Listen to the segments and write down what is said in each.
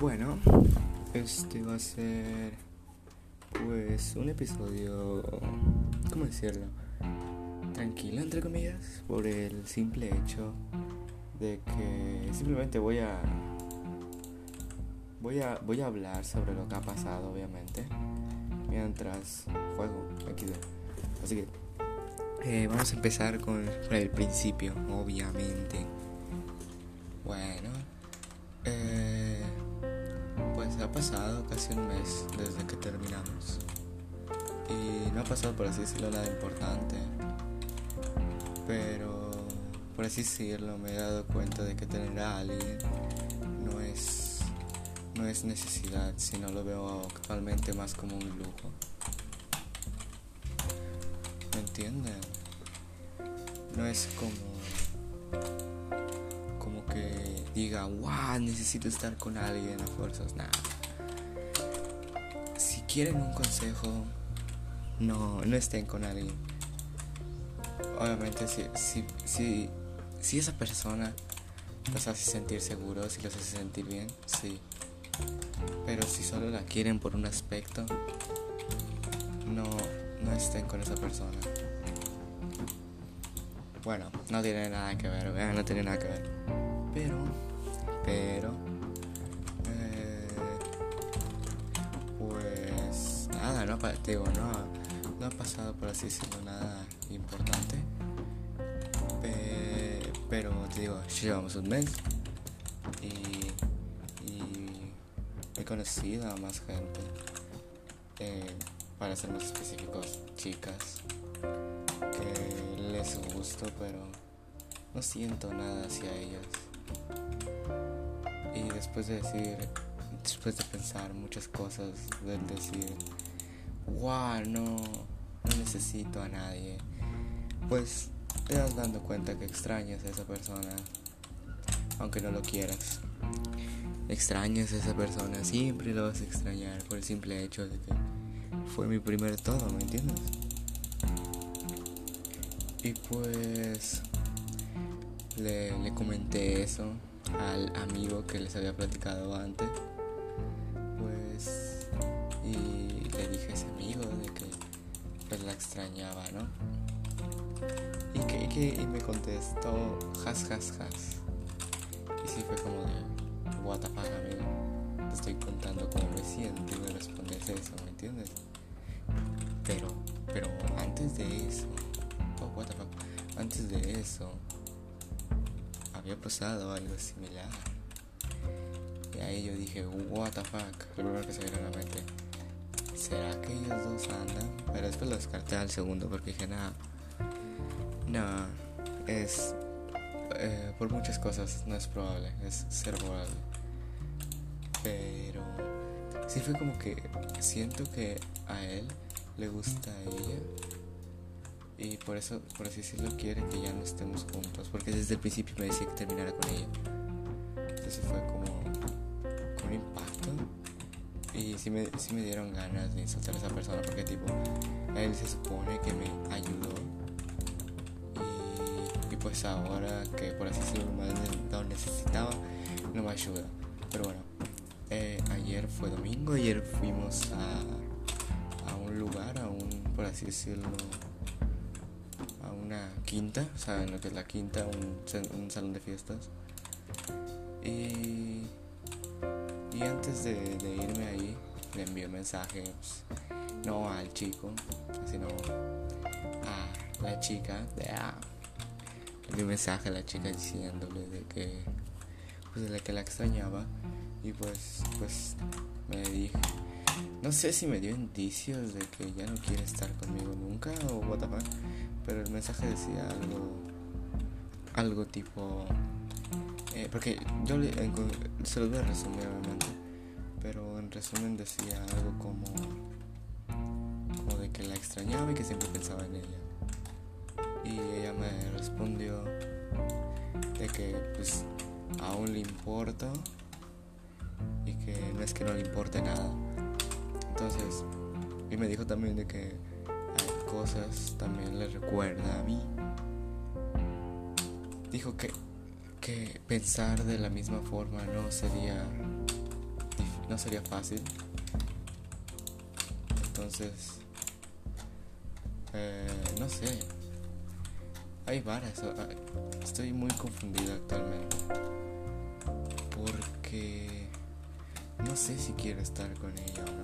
Bueno, este va a ser pues un episodio, ¿cómo decirlo? Tranquilo, entre comillas, por el simple hecho de que simplemente voy a voy a voy a hablar sobre lo que ha pasado, obviamente, mientras juego aquí. Así que eh, vamos a empezar con, con el principio, obviamente. Pasado casi un mes desde que terminamos. Y no ha pasado, por así decirlo, nada importante. Pero, por así decirlo, me he dado cuenta de que tener a alguien no es, no es necesidad, sino lo veo actualmente más como un lujo. ¿Me entienden? No es como como que diga, wow, necesito estar con alguien a fuerzas, nada. Si quieren un consejo, no, no estén con alguien. Obviamente, si, si, si, si esa persona los hace sentir seguros, si los hace sentir bien, sí. Pero si solo la quieren por un aspecto, no, no estén con esa persona. Bueno, no tiene nada que ver, ¿verdad? no tiene nada que ver. Pero, pero, digo, no, no ha pasado por así decirlo nada importante. pero te digo, llevamos un mes y, he conocido a más gente. Eh, para ser más específicos, chicas que les gusto, pero no siento nada hacia ellas. Y después de decir, después de pensar muchas cosas, de decir, wow, no, no necesito a nadie, pues te das dando cuenta que extrañas a esa persona, aunque no lo quieras. Extrañas a esa persona, siempre lo vas a extrañar por el simple hecho de que fue mi primer todo, ¿me entiendes? Y pues le, le comenté eso al amigo que les había platicado antes. Extrañaba, ¿no? Y que, y me contestó has has has. Y sí fue como de what the fuck amigo. Te estoy contando cómo me siento y me respondes eso, ¿me entiendes? Pero, pero antes de eso, oh, what the fuck, antes de eso, había pasado algo similar. Y ahí yo dije, what the fuck, lo primero que se me vino a la mente. ¿Será que ellos dos andan? Pero después lo descarté al segundo porque dije, nada, no, es, eh, por muchas cosas no es probable, es ser probable. Pero sí fue como que siento que a él le gusta ella y por eso, por así decirlo, quiere que ya no estemos juntos, porque desde el principio me decía que terminara con ella. Entonces fue como, y sí me, sí me dieron ganas de insultar a esa persona, porque tipo, él se supone que me ayudó y, pues ahora que por así decirlo lo necesitaba, no me ayuda. Pero bueno, eh, ayer fue domingo, ayer fuimos a, a un lugar, a un, por así decirlo, a una quinta, ¿saben lo que es la quinta? Un salón de fiestas. Y, y antes de, irme ahí, le envié mensajes, no al chico, sino a la chica, de ah, le envié un mensaje a la chica diciéndole de que, pues de que la extrañaba. Y pues, pues me dije, no sé si me dio indicios de que ya no quiere estar conmigo nunca o what the fuck, pero el mensaje decía algo, algo tipo, eh, porque yo le, se lo voy a resumir obviamente, pero en resumen decía algo como, como de que la extrañaba y que siempre pensaba en ella. Y ella me respondió de que pues aún le importa y que no es que no le importe nada. Entonces, y me dijo también de que hay cosas también le recuerda a mí. Dijo que, que pensar de la misma forma no sería no sería fácil. Entonces, eh, no sé. Hay varias. Estoy muy confundido actualmente. Porque no sé si quiero estar con ella o no.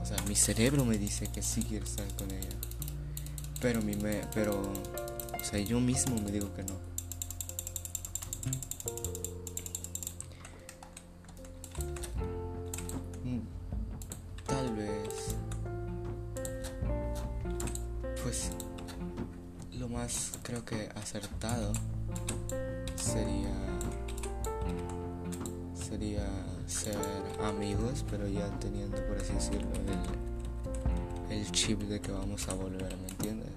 O sea, mi cerebro me dice que sí quiero estar con ella. Pero mi me, pero o sea, yo mismo me digo que no. Mm, tal vez pues lo más creo que acertado sería sería ser amigos, pero ya teniendo, por así decirlo, el, el chip de que vamos a volver, ¿me entiendes?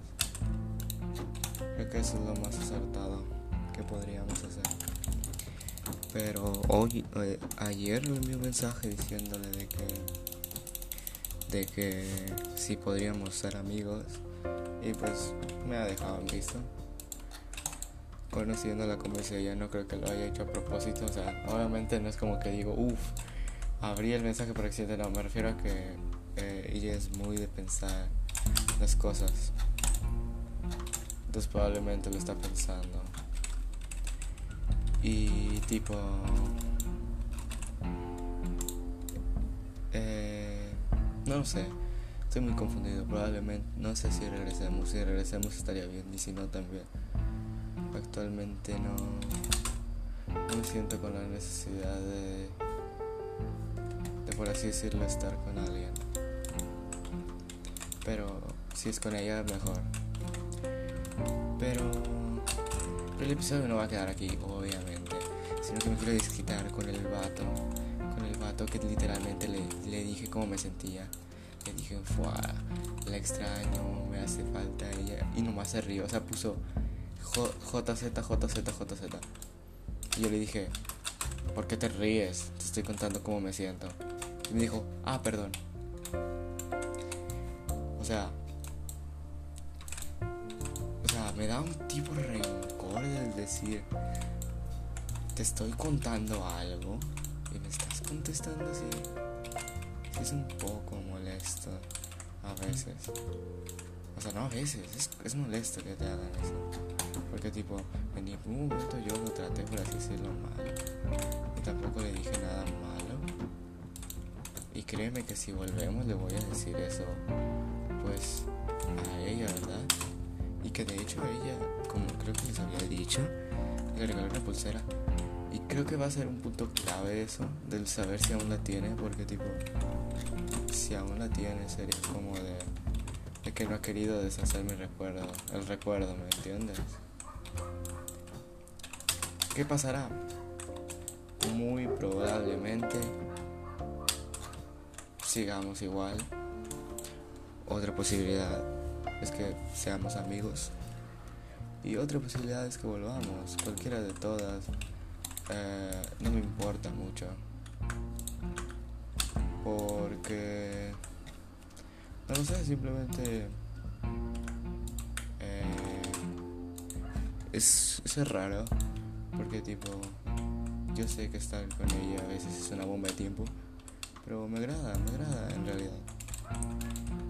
Creo que eso es lo más acertado que podríamos hacer. Pero hoy, eh, ayer le envié un mensaje diciéndole de que, de que sí podríamos ser amigos y pues me ha dejado en visto conociendo la conversación, no creo que lo haya hecho a propósito. O sea, obviamente no es como que digo, uff, abrí el mensaje por accidente. No, me refiero a que eh, ella es muy de pensar las cosas. Entonces probablemente lo está pensando. Y tipo... Eh, no lo sé. Estoy muy confundido. Probablemente, no sé si regresemos. Si regresemos estaría bien. Y si no, también actualmente no, me siento con la necesidad de, de, por así decirlo, estar con alguien. Pero si es con ella, mejor. Pero, el episodio no va a quedar aquí, obviamente. Sino que me quiero desquitar con el vato. Con el vato que literalmente le, le dije cómo me sentía. Le dije, la extraño, me hace falta ella. Y nomás se rió, o sea, puso JZ, JZ, JZ. Y yo le dije, ¿por qué te ríes? Te estoy contando cómo me siento. Y me dijo, ah, perdón. O sea, o sea, me da un tipo rencor del decir, te estoy contando algo y me estás contestando así. Es un poco molesto a veces. O sea, no a veces, es, es molesto que te hagan eso. Porque tipo, en ningún momento yo lo traté por así decirlo mal. Y tampoco le dije nada malo. Y créeme que si volvemos le voy a decir eso pues a ella, ¿verdad? Y que de hecho ella, como creo que les había dicho, le regaló una pulsera. Creo que va a ser un punto clave eso, del saber si aún la tiene, porque tipo, si aún la tiene sería como de, de que no ha querido deshacer mi recuerdo, el recuerdo, ¿me entiendes? ¿Qué pasará? Muy probablemente sigamos igual. Otra posibilidad es que seamos amigos. Y otra posibilidad es que volvamos. Cualquiera de todas. Eh, no me importa mucho. Porque... No lo sé, simplemente... Eh, es, es raro. Porque tipo, yo sé que estar con ella a veces es una bomba de tiempo, pero me agrada, me agrada en realidad.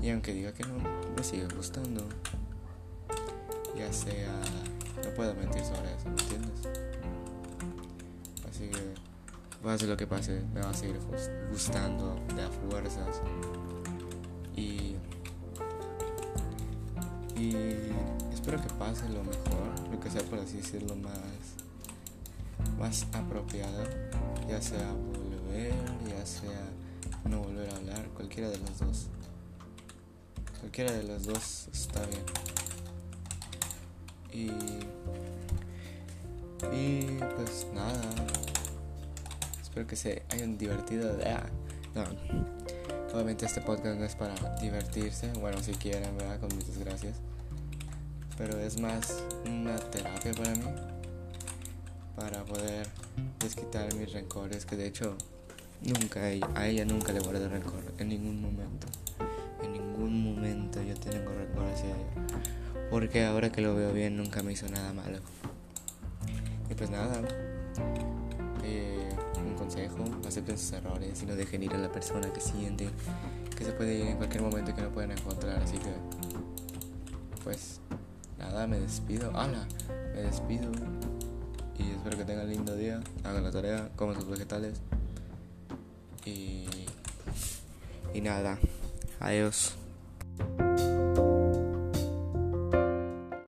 Y aunque diga que no, me sigue gustando. Ya sea, no puedo mentir sobre eso, ¿me entiendes? Así que, pase lo que pase, me va a seguir gustando de a fuerzas. Y, y espero que pase lo mejor, lo que sea por así decirlo más más apropiado, ya sea volver, ya sea no volver a hablar, cualquiera de los dos. Cualquiera de los dos está bien. Y, y pues nada, espero que se hayan divertido. Ah, no, obviamente este podcast no es para divertirse, bueno si quieren, ¿verdad? Con muchas gracias. Pero es más una terapia para mí para poder desquitar mis rencores, que de hecho nunca a ella nunca le guardo rencor, en ningún momento. En ningún momento yo tengo rencor hacia ella. Porque ahora que lo veo bien nunca me hizo nada malo. Y pues nada, eh, consejo, acepten sus errores y no dejen ir a la persona que sienten que se puede ir en cualquier momento y que no pueden encontrar. Así que, pues, nada, me despido. ¡Hala! Me despido. Y espero que tengan lindo día. Hagan la tarea, coman sus vegetales. Y, y nada, adiós.